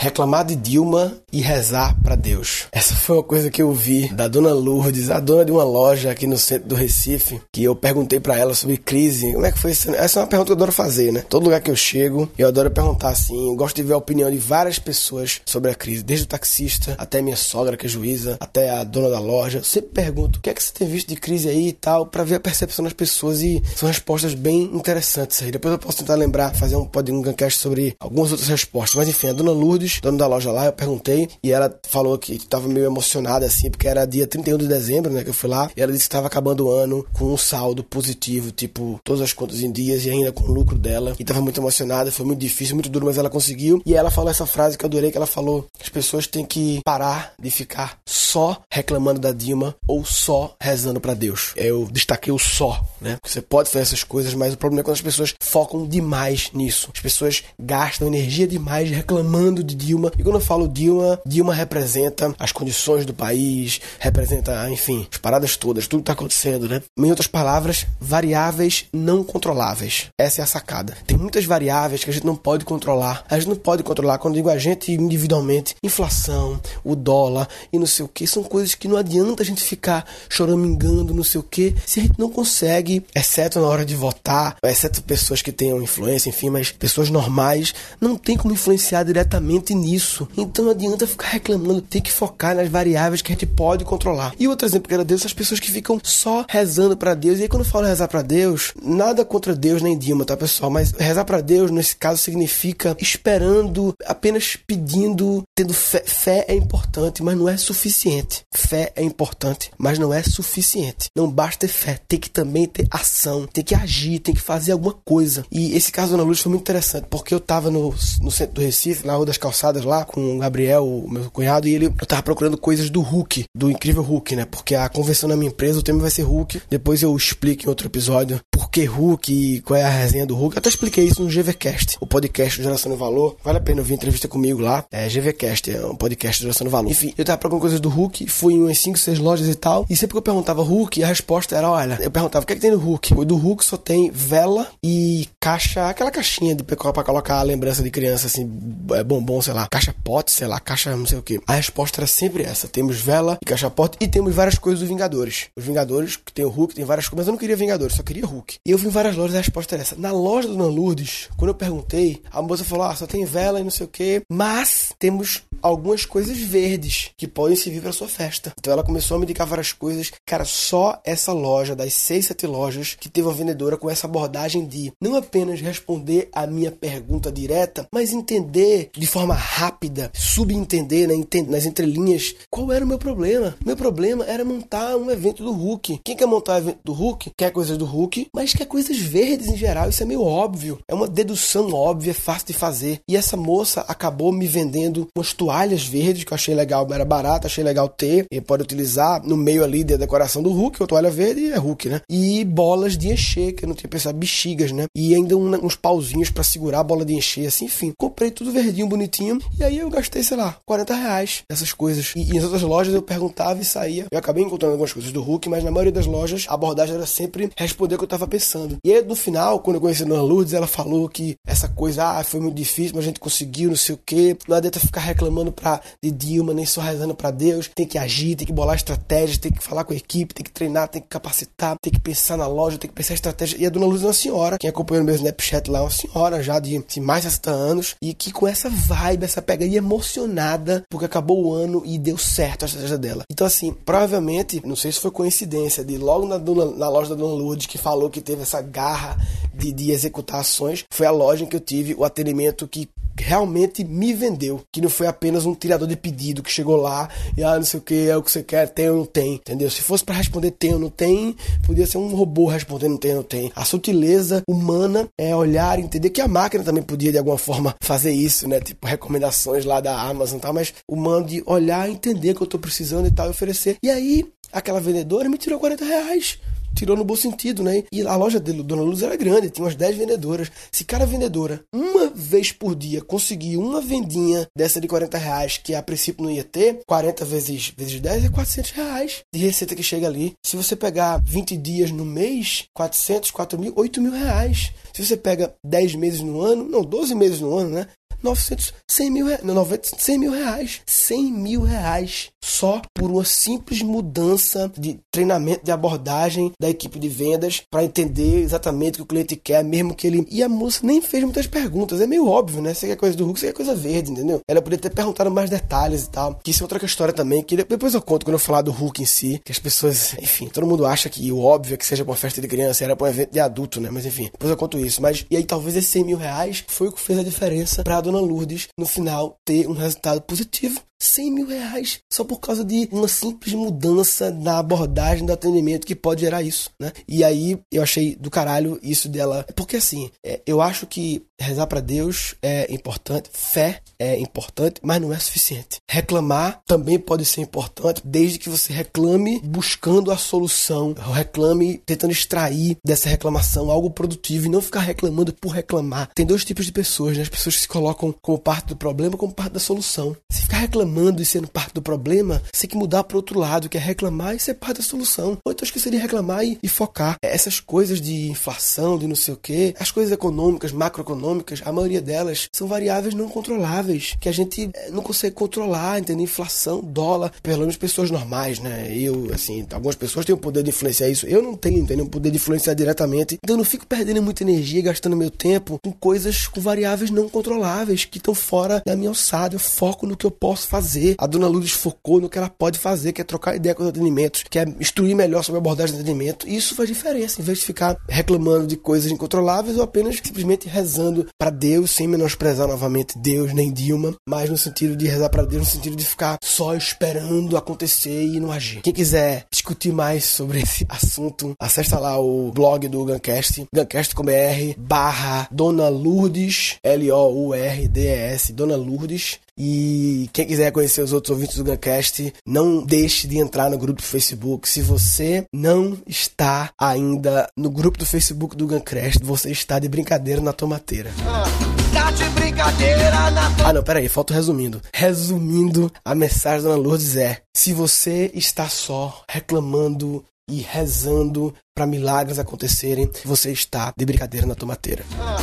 reclamar de Dilma e rezar para Deus. Essa foi uma coisa que eu vi da dona Lourdes, a dona de uma loja aqui no centro do Recife, que eu perguntei para ela sobre crise. Como é que foi isso? Essa é uma pergunta que eu adoro fazer, né? Todo lugar que eu chego, eu adoro perguntar assim. gosto de ver a opinião de várias pessoas sobre a crise, desde o taxista até minha sogra, que é juíza, até a dona da loja. Eu sempre pergunto o que é que você tem visto de crise aí e tal, para ver a percepção das pessoas e são respostas bem interessantes aí. Depois eu posso tentar lembrar, fazer um podcast sobre algumas outras respostas. Mas enfim, a dona Lourdes, dona da loja lá, eu perguntei e ela falou que estava meio emocionada assim, porque era dia 31 de dezembro, né, que eu fui lá, e ela disse que estava acabando o ano com um saldo positivo, tipo, todas as contas em dias e ainda com o lucro dela. E estava muito emocionada, foi muito difícil, muito duro, mas ela conseguiu. E ela falou essa frase que eu adorei, que ela falou: as pessoas têm que parar de ficar só reclamando da Dilma ou só rezando para Deus. Eu destaquei o só, né? Você pode fazer essas coisas, mas o problema é quando as pessoas focam demais nisso. As pessoas gastam energia demais reclamando de Dilma. E quando eu falo Dilma, Dilma representa as condições do país, representa, enfim, as paradas todas, tudo que tá acontecendo, né? Em outras palavras, variáveis não controláveis. Essa é a sacada. Tem muitas variáveis que a gente não pode controlar. A gente não pode controlar, quando digo a gente individualmente, inflação, o dólar e não sei o que, são coisas que não adianta a gente ficar choramingando, não sei o que, se a gente não consegue, exceto na hora de votar, exceto pessoas que tenham influência, enfim, mas pessoas normais, não tem como influenciar diretamente nisso. Então não adianta ficar reclamando, tem que focar nas variáveis que a gente pode controlar. E outro exemplo que era Deus, as pessoas que ficam só rezando para Deus. E aí quando eu falo rezar para Deus, nada contra Deus nem Dilma, tá pessoal? Mas rezar para Deus nesse caso significa esperando, apenas pedindo, tendo fé. Fé é importante, mas não é suficiente. Fé é importante, mas não é suficiente. Não basta ter fé, tem que também ter ação, tem que agir, tem que fazer alguma coisa. E esse caso da Luz foi muito interessante, porque eu tava no, no centro do Recife, na Rua das Calçadas lá, com o Gabriel, o meu cunhado, e ele eu tava procurando coisas do Hulk, do incrível Hulk, né? Porque a convenção na minha empresa, o tema vai ser Hulk. Depois eu explico em outro episódio por que Hulk e qual é a resenha do Hulk. Eu até expliquei isso no GVCast, o podcast do Geração do Valor. Vale a pena ouvir entrevista comigo lá. É GVCast, é um podcast do Geração do Valor. Enfim, eu tava procurando coisas do Hulk, fui em umas 5, 6 lojas e tal. E sempre que eu perguntava Hulk, a resposta era: olha, eu perguntava o que, é que tem no Hulk. O do Hulk só tem vela e caixa, aquela caixinha de pra colocar a lembrança de criança, assim, é bombom, sei lá, caixa pote, sei lá, caixa não sei o que. A resposta era sempre essa: temos vela e caixa pote e temos várias coisas dos Vingadores. Os Vingadores, que tem o Hulk, tem várias coisas, mas eu não queria Vingadores, só queria Hulk. E eu vi em várias lojas a resposta era essa. Na loja do Dona Lourdes, quando eu perguntei, a moça falou: ah, só tem vela e não sei o que, mas temos algumas coisas verdes que podem servir para sua festa. Então ela começou a me indicar várias coisas. Cara, só essa loja, das seis, sete lojas, que teve uma vendedora com essa abordagem de não apenas responder a minha pergunta direta, mas entender de forma rápida, subentender né, nas entrelinhas qual era o meu problema. Meu problema era montar um evento do Hulk. Quem quer montar um evento do Hulk quer coisas do Hulk, mas quer coisas verdes em geral. Isso é meio óbvio. É uma dedução óbvia, fácil de fazer. E essa moça acabou me vendendo umas toalhas verdes que eu achei legal, era barato, achei legal ter. E pode utilizar no meio ali da decoração do Hulk, a toalha verde é Hulk, né? E bolas de encher, que eu não tinha pensado, bexigas, né? E ainda um, uns pauzinhos para segurar a bola de encher, assim, enfim. Comprei tudo verdinho, bonitinho. E aí eu gastei, sei lá, 40 reais nessas coisas. E, e nas outras lojas eu perguntava e saía. Eu acabei encontrando algumas coisas do Hulk, mas na maioria das lojas a abordagem era sempre responder o que eu tava pensando. E aí no final, quando eu conheci a Dona Lourdes, ela falou que essa coisa, ah, foi muito difícil, mas a gente conseguiu, não sei o quê. Não adianta ficar reclamando pra, de Dilma, nem só rezando pra Deus. Tem que agir, tem que bolar estratégias, tem que falar com a equipe, tem que treinar, tem que capacitar, tem que pensar na loja, tem que pensar estratégia. E a Dona Lourdes é uma senhora, quem acompanhou no meu Snapchat lá, é uma senhora já de, de mais de 60 anos, e que com essa vibe, essa pegada emocionada, porque acabou o ano e deu certo a estratégia dela. Então, assim, provavelmente, não sei se foi coincidência, de logo na, na loja da Dona Lourdes que falou que teve essa garra de, de executar ações, foi a loja em que eu tive o atendimento que realmente me vendeu. Que não foi apenas um tirador de pedido que chegou lá e ah, não sei o que, é o que você quer, tem ou não tem, entendeu? Se fosse para responder tem ou não tem, podia ser um robô respondendo tem ou não tem. A sutileza humana é olhar e entender que a máquina também podia de alguma forma fazer isso, né? Tipo recomendações lá da Amazon e tal, mas humano de olhar, entender que eu tô precisando e tal e oferecer. E aí, aquela vendedora me tirou 40 reais tirou no bom sentido, né? E a loja dele, Dona Luz, era grande, tinha umas 10 vendedoras. Se cada vendedora, uma vez por dia, conseguir uma vendinha dessa de 40 reais, que a princípio não ia ter, 40 vezes, vezes 10 é 400 reais de receita que chega ali. Se você pegar 20 dias no mês, 400, 4 mil, 8 mil reais. Se você pega 10 meses no ano, não, 12 meses no ano, né? 900, 100 mil, não, 90, 100 mil reais. 100 mil reais só por uma simples mudança de treinamento, de abordagem da equipe de vendas para entender exatamente o que o cliente quer, mesmo que ele. E a moça nem fez muitas perguntas. É meio óbvio, né? Você quer coisa do Hulk, você quer coisa verde, entendeu? Ela poderia ter perguntado mais detalhes e tal. Que isso é outra história também, que depois eu conto quando eu falar do Hulk em si, que as pessoas, enfim, todo mundo acha que o óbvio é que seja pra uma festa de criança, era pra um evento de adulto, né? Mas enfim, depois eu conto isso. Mas, e aí talvez esses 100 mil reais foi o que fez a diferença pra dona Lourdes, no final, ter um resultado positivo 100 mil reais só por causa de uma simples mudança na abordagem do atendimento que pode gerar isso, né? E aí eu achei do caralho isso dela. Porque assim, é, eu acho que rezar para Deus é importante, fé é importante, mas não é suficiente. Reclamar também pode ser importante, desde que você reclame buscando a solução, reclame tentando extrair dessa reclamação algo produtivo e não ficar reclamando por reclamar. Tem dois tipos de pessoas, né? As pessoas que se colocam como parte do problema, como parte da solução. Se ficar reclamando reclamando e sendo parte do problema, você tem que mudar para outro lado, que é reclamar e ser parte da solução. Ou então que seria reclamar e, e focar. Essas coisas de inflação, de não sei o que, as coisas econômicas, macroeconômicas, a maioria delas são variáveis não controláveis, que a gente eh, não consegue controlar, entende? Inflação, dólar, pelo menos pessoas normais, né? Eu, assim, algumas pessoas têm o poder de influenciar isso. Eu não tenho, entende? O poder de influenciar diretamente. Então eu não fico perdendo muita energia, gastando meu tempo com coisas, com variáveis não controláveis, que estão fora da minha alçada. Eu foco no que eu posso fazer fazer. A dona Lourdes focou no que ela pode fazer, que é trocar ideia com os atendimentos, que é instruir melhor sobre a abordagem de atendimento. E isso faz diferença, em vez de ficar reclamando de coisas incontroláveis ou apenas simplesmente rezando para Deus, sem menosprezar novamente Deus nem Dilma, mas no sentido de rezar para Deus, no sentido de ficar só esperando acontecer e não agir. Quem quiser discutir mais sobre esse assunto, acessa lá o blog do Guncast, guncast.com.br barra Dona Lourdes, L-O-U-R-D-E-S, Dona Lourdes. E quem quiser conhecer os outros ouvintes do Guncast, não deixe de entrar no grupo do Facebook. Se você não está ainda no grupo do Facebook do Guncast, você está de brincadeira na tomateira. Ah, tá de brincadeira na tomateira. Ah, não, peraí, falta resumindo. Resumindo, a mensagem da Dona Lourdes é: se você está só reclamando e rezando para milagres acontecerem, você está de brincadeira na tomateira. Ah,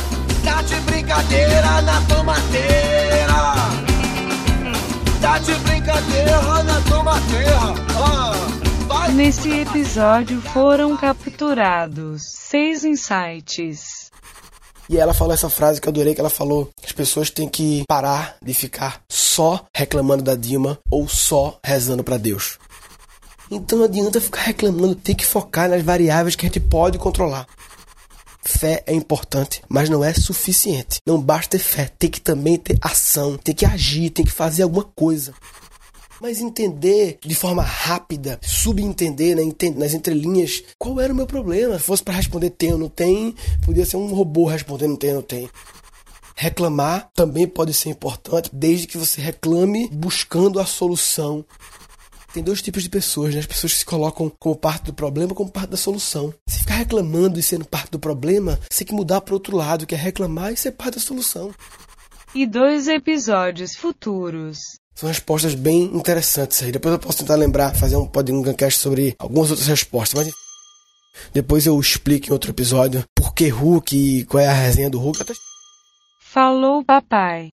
tá de brincadeira na tomateira tá de brincadeira na tomateira. Ah, Nesse episódio foram capturados seis insights. E ela falou essa frase que eu adorei, que ela falou: as pessoas têm que parar de ficar só reclamando da Dilma ou só rezando para Deus. Então não adianta ficar reclamando, tem que focar nas variáveis que a gente pode controlar. Fé é importante, mas não é suficiente. Não basta ter fé, tem que também ter ação, tem que agir, tem que fazer alguma coisa. Mas entender de forma rápida, subentender né, nas entrelinhas qual era o meu problema. Se fosse para responder tem ou não tem, podia ser um robô respondendo tem ou não tem. Reclamar também pode ser importante, desde que você reclame buscando a solução tem dois tipos de pessoas, né? As pessoas que se colocam como parte do problema como parte da solução. Se ficar reclamando e sendo parte do problema, você tem que mudar para outro lado, que é reclamar e ser parte da solução. E dois episódios futuros. São respostas bem interessantes aí. Depois eu posso tentar lembrar, fazer um podcast sobre algumas outras respostas, mas depois eu explico em outro episódio por que Hulk e qual é a resenha do Hulk. Falou, papai.